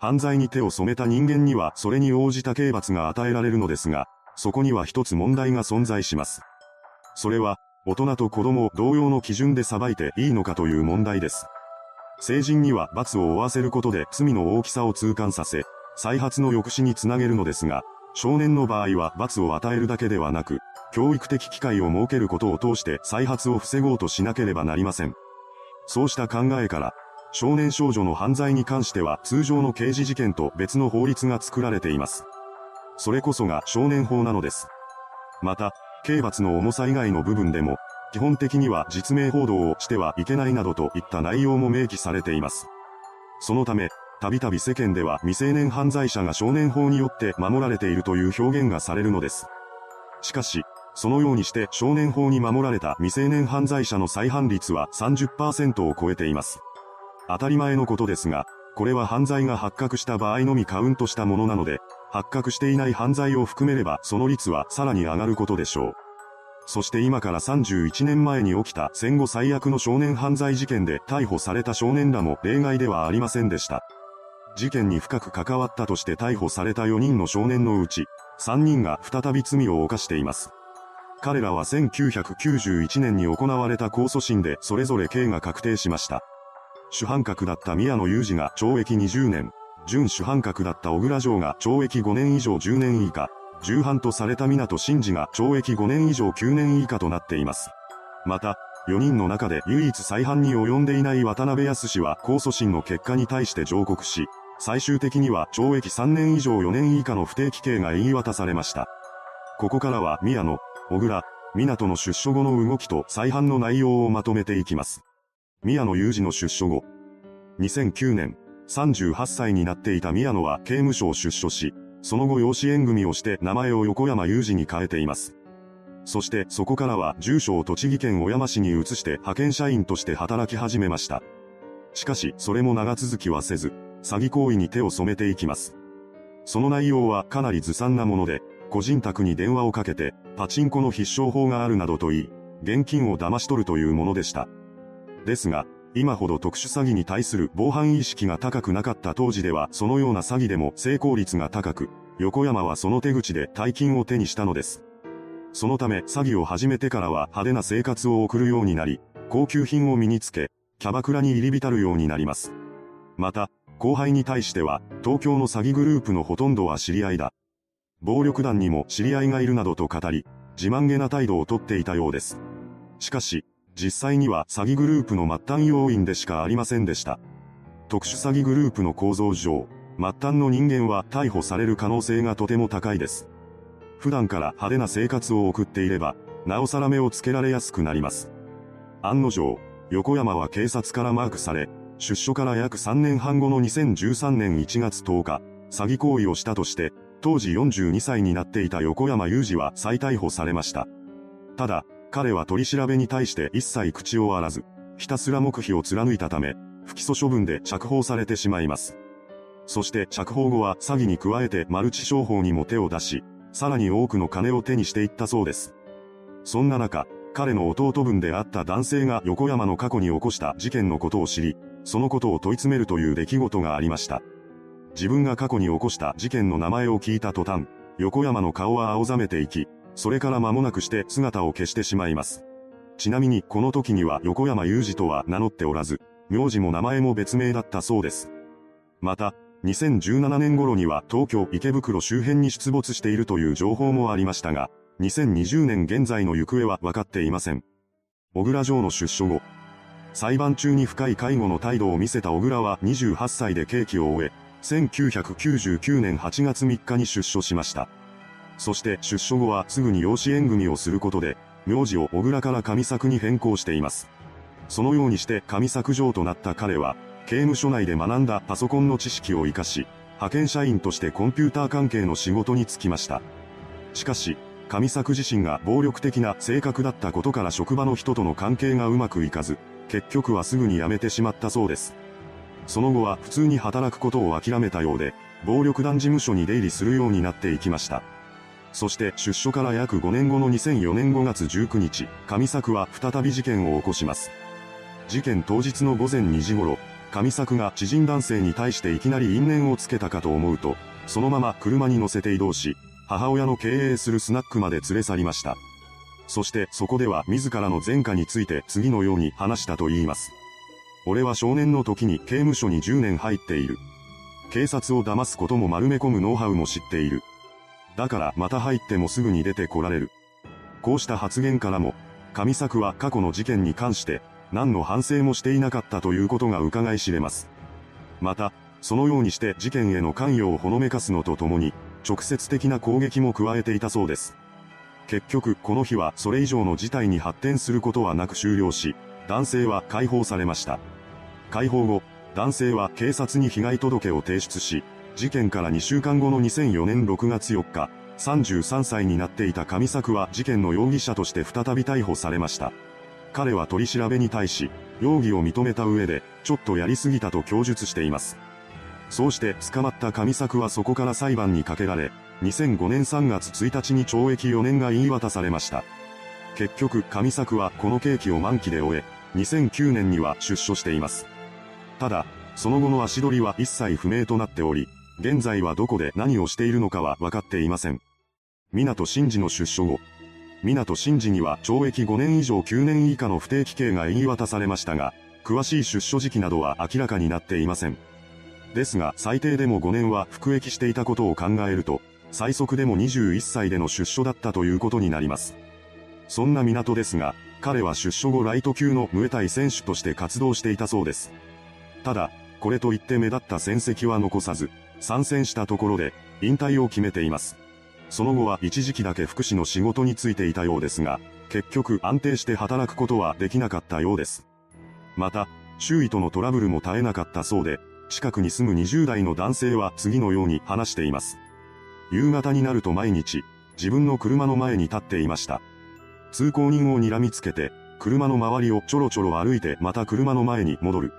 犯罪に手を染めた人間にはそれに応じた刑罰が与えられるのですが、そこには一つ問題が存在します。それは、大人と子供を同様の基準で裁いていいのかという問題です。成人には罰を負わせることで罪の大きさを痛感させ、再発の抑止につなげるのですが、少年の場合は罰を与えるだけではなく、教育的機会を設けることを通して再発を防ごうとしなければなりません。そうした考えから、少年少女の犯罪に関しては通常の刑事事件と別の法律が作られています。それこそが少年法なのです。また、刑罰の重さ以外の部分でも、基本的には実名報道をしてはいけないなどといった内容も明記されています。そのため、たびたび世間では未成年犯罪者が少年法によって守られているという表現がされるのです。しかし、そのようにして少年法に守られた未成年犯罪者の再犯率は30%を超えています。当たり前のことですが、これは犯罪が発覚した場合のみカウントしたものなので、発覚していない犯罪を含めればその率はさらに上がることでしょう。そして今から31年前に起きた戦後最悪の少年犯罪事件で逮捕された少年らも例外ではありませんでした。事件に深く関わったとして逮捕された4人の少年のうち、3人が再び罪を犯しています。彼らは1991年に行われた控訴審でそれぞれ刑が確定しました。主犯格だった宮野裕二が懲役20年、準主犯格だった小倉城が懲役5年以上10年以下、重犯とされた港真司が懲役5年以上9年以下となっています。また、4人の中で唯一再犯に及んでいない渡辺康氏は控訴審の結果に対して上告し、最終的には懲役3年以上4年以下の不定期刑が言い渡されました。ここからは宮野、小倉、港の出所後の動きと再犯の内容をまとめていきます。宮野裕二の出所後。2009年、38歳になっていた宮野は刑務所を出所し、その後養子縁組をして名前を横山裕二に変えています。そしてそこからは住所を栃木県小山市に移して派遣社員として働き始めました。しかしそれも長続きはせず、詐欺行為に手を染めていきます。その内容はかなりずさんなもので、個人宅に電話をかけて、パチンコの必勝法があるなどと言い、現金を騙し取るというものでした。ですが、今ほど特殊詐欺に対する防犯意識が高くなかった当時ではそのような詐欺でも成功率が高く、横山はその手口で大金を手にしたのです。そのため詐欺を始めてからは派手な生活を送るようになり、高級品を身につけ、キャバクラに入り浸るようになります。また、後輩に対しては、東京の詐欺グループのほとんどは知り合いだ。暴力団にも知り合いがいるなどと語り、自慢げな態度をとっていたようです。しかし、実際には詐欺グループの末端要員でしかありませんでした。特殊詐欺グループの構造上、末端の人間は逮捕される可能性がとても高いです。普段から派手な生活を送っていれば、なおさら目をつけられやすくなります。案の定、横山は警察からマークされ、出所から約3年半後の2013年1月10日、詐欺行為をしたとして、当時42歳になっていた横山裕二は再逮捕されました。ただ、彼は取り調べに対して一切口を割らず、ひたすら黙秘を貫いたため、不起訴処分で釈放されてしまいます。そして釈放後は詐欺に加えてマルチ商法にも手を出し、さらに多くの金を手にしていったそうです。そんな中、彼の弟分であった男性が横山の過去に起こした事件のことを知り、そのことを問い詰めるという出来事がありました。自分が過去に起こした事件の名前を聞いた途端、横山の顔は青ざめていき、それから間もなくして姿を消してしまいます。ちなみにこの時には横山裕二とは名乗っておらず、名字も名前も別名だったそうです。また、2017年頃には東京池袋周辺に出没しているという情報もありましたが、2020年現在の行方は分かっていません。小倉城の出所後、裁判中に深い介護の態度を見せた小倉は28歳で刑期を終え、1999年8月3日に出所しました。そして出所後はすぐに養子縁組をすることで、名字を小倉から上作に変更しています。そのようにして上作城となった彼は、刑務所内で学んだパソコンの知識を活かし、派遣社員としてコンピューター関係の仕事に就きました。しかし、上作自身が暴力的な性格だったことから職場の人との関係がうまくいかず、結局はすぐに辞めてしまったそうです。その後は普通に働くことを諦めたようで、暴力団事務所に出入りするようになっていきました。そして出所から約5年後の2004年5月19日、上作は再び事件を起こします。事件当日の午前2時頃、神作が知人男性に対していきなり因縁をつけたかと思うと、そのまま車に乗せて移動し、母親の経営するスナックまで連れ去りました。そしてそこでは自らの前科について次のように話したと言います。俺は少年の時に刑務所に10年入っている。警察を騙すことも丸め込むノウハウも知っている。だからまた入ってもすぐに出てこられる。こうした発言からも、神作は過去の事件に関して何の反省もしていなかったということが伺い知れます。また、そのようにして事件への関与をほのめかすのとともに、直接的な攻撃も加えていたそうです。結局、この日はそれ以上の事態に発展することはなく終了し、男性は解放されました。解放後、男性は警察に被害届を提出し、事件から2週間後の2004年6月4日、33歳になっていた上作は事件の容疑者として再び逮捕されました。彼は取り調べに対し、容疑を認めた上で、ちょっとやりすぎたと供述しています。そうして捕まった上作はそこから裁判にかけられ、2005年3月1日に懲役4年が言い渡されました。結局、上作はこの刑期を満期で終え、2009年には出所しています。ただ、その後の足取りは一切不明となっており、現在はどこで何をしているのかは分かっていません。港真司の出所後、港真司には懲役5年以上9年以下の不定期刑が言い渡されましたが、詳しい出所時期などは明らかになっていません。ですが最低でも5年は服役していたことを考えると、最速でも21歳での出所だったということになります。そんな港ですが、彼は出所後ライト級のムエタイ選手として活動していたそうです。ただ、これといって目立った戦績は残さず、参戦したところで、引退を決めています。その後は一時期だけ福祉の仕事に就いていたようですが、結局安定して働くことはできなかったようです。また、周囲とのトラブルも絶えなかったそうで、近くに住む20代の男性は次のように話しています。夕方になると毎日、自分の車の前に立っていました。通行人を睨みつけて、車の周りをちょろちょろ歩いてまた車の前に戻る。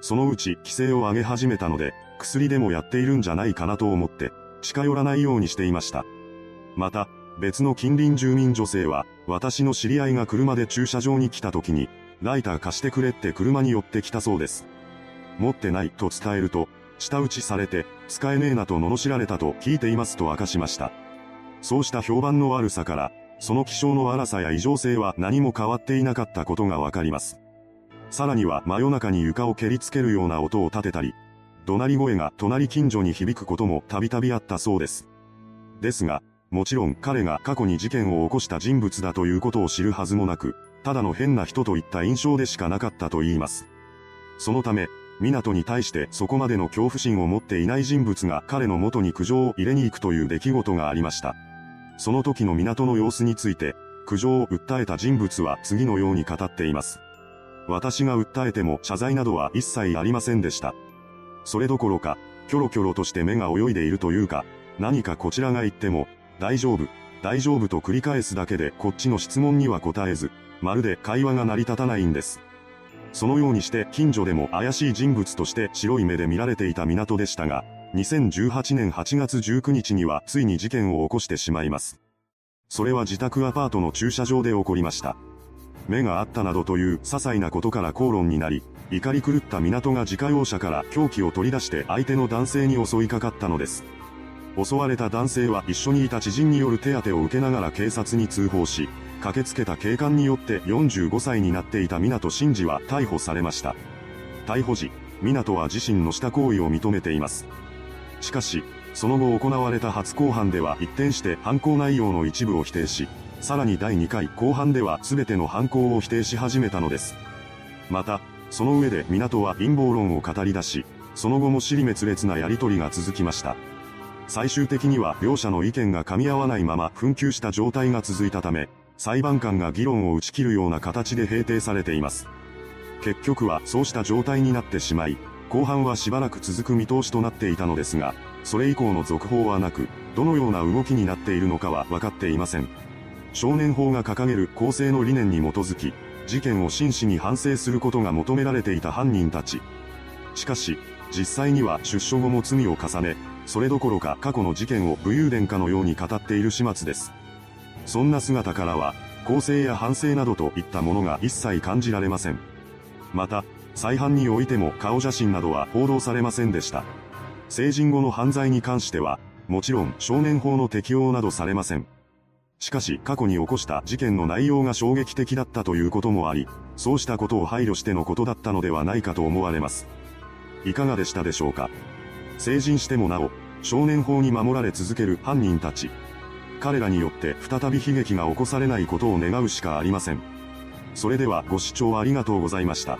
そのうち規制を上げ始めたので、薬でもやっているんじゃないかなと思って、近寄らないようにしていました。また、別の近隣住民女性は、私の知り合いが車で駐車場に来た時に、ライター貸してくれって車に寄ってきたそうです。持ってないと伝えると、舌打ちされて、使えねえなと罵られたと聞いていますと明かしました。そうした評判の悪さから、その気性の荒さや異常性は何も変わっていなかったことがわかります。さらには真夜中に床を蹴りつけるような音を立てたり、怒鳴り声が隣近所に響くこともたびたびあったそうです。ですが、もちろん彼が過去に事件を起こした人物だということを知るはずもなく、ただの変な人といった印象でしかなかったと言います。そのため、港に対してそこまでの恐怖心を持っていない人物が彼の元に苦情を入れに行くという出来事がありました。その時の港の様子について、苦情を訴えた人物は次のように語っています。私が訴えても謝罪などは一切ありませんでした。それどころか、キョロキョロとして目が泳いでいるというか、何かこちらが言っても、大丈夫、大丈夫と繰り返すだけでこっちの質問には答えず、まるで会話が成り立たないんです。そのようにして近所でも怪しい人物として白い目で見られていた港でしたが、2018年8月19日にはついに事件を起こしてしまいます。それは自宅アパートの駐車場で起こりました。目があったなどという些細なことから口論になり、怒り狂った港が自家用車から凶器を取り出して相手の男性に襲いかかったのです。襲われた男性は一緒にいた知人による手当てを受けながら警察に通報し、駆けつけた警官によって45歳になっていた港真司は逮捕されました。逮捕時、港は自身のした行為を認めています。しかし、その後行われた初公判では一転して犯行内容の一部を否定し、さらに第2回公判では全ての犯行を否定し始めたのです。また、その上で港は陰謀論を語り出し、その後も尻滅裂なやりとりが続きました。最終的には両者の意見が噛み合わないまま紛糾した状態が続いたため、裁判官が議論を打ち切るような形で閉廷されています。結局はそうした状態になってしまい、後半はしばらく続く見通しとなっていたのですが、それ以降の続報はなく、どのような動きになっているのかは分かっていません。少年法が掲げる公正の理念に基づき、事件を真摯に反省することが求められていた犯人たち。しかし、実際には出所後も罪を重ね、それどころか過去の事件を武勇伝かのように語っている始末です。そんな姿からは、公正や反省などといったものが一切感じられません。また、再犯においても顔写真などは報道されませんでした。成人後の犯罪に関しては、もちろん少年法の適用などされません。しかし過去に起こした事件の内容が衝撃的だったということもあり、そうしたことを配慮してのことだったのではないかと思われます。いかがでしたでしょうか？成人してもなお、少年法に守られ続ける犯人たち。彼らによって再び悲劇が起こされないことを願うしかありません。それではご視聴ありがとうございました。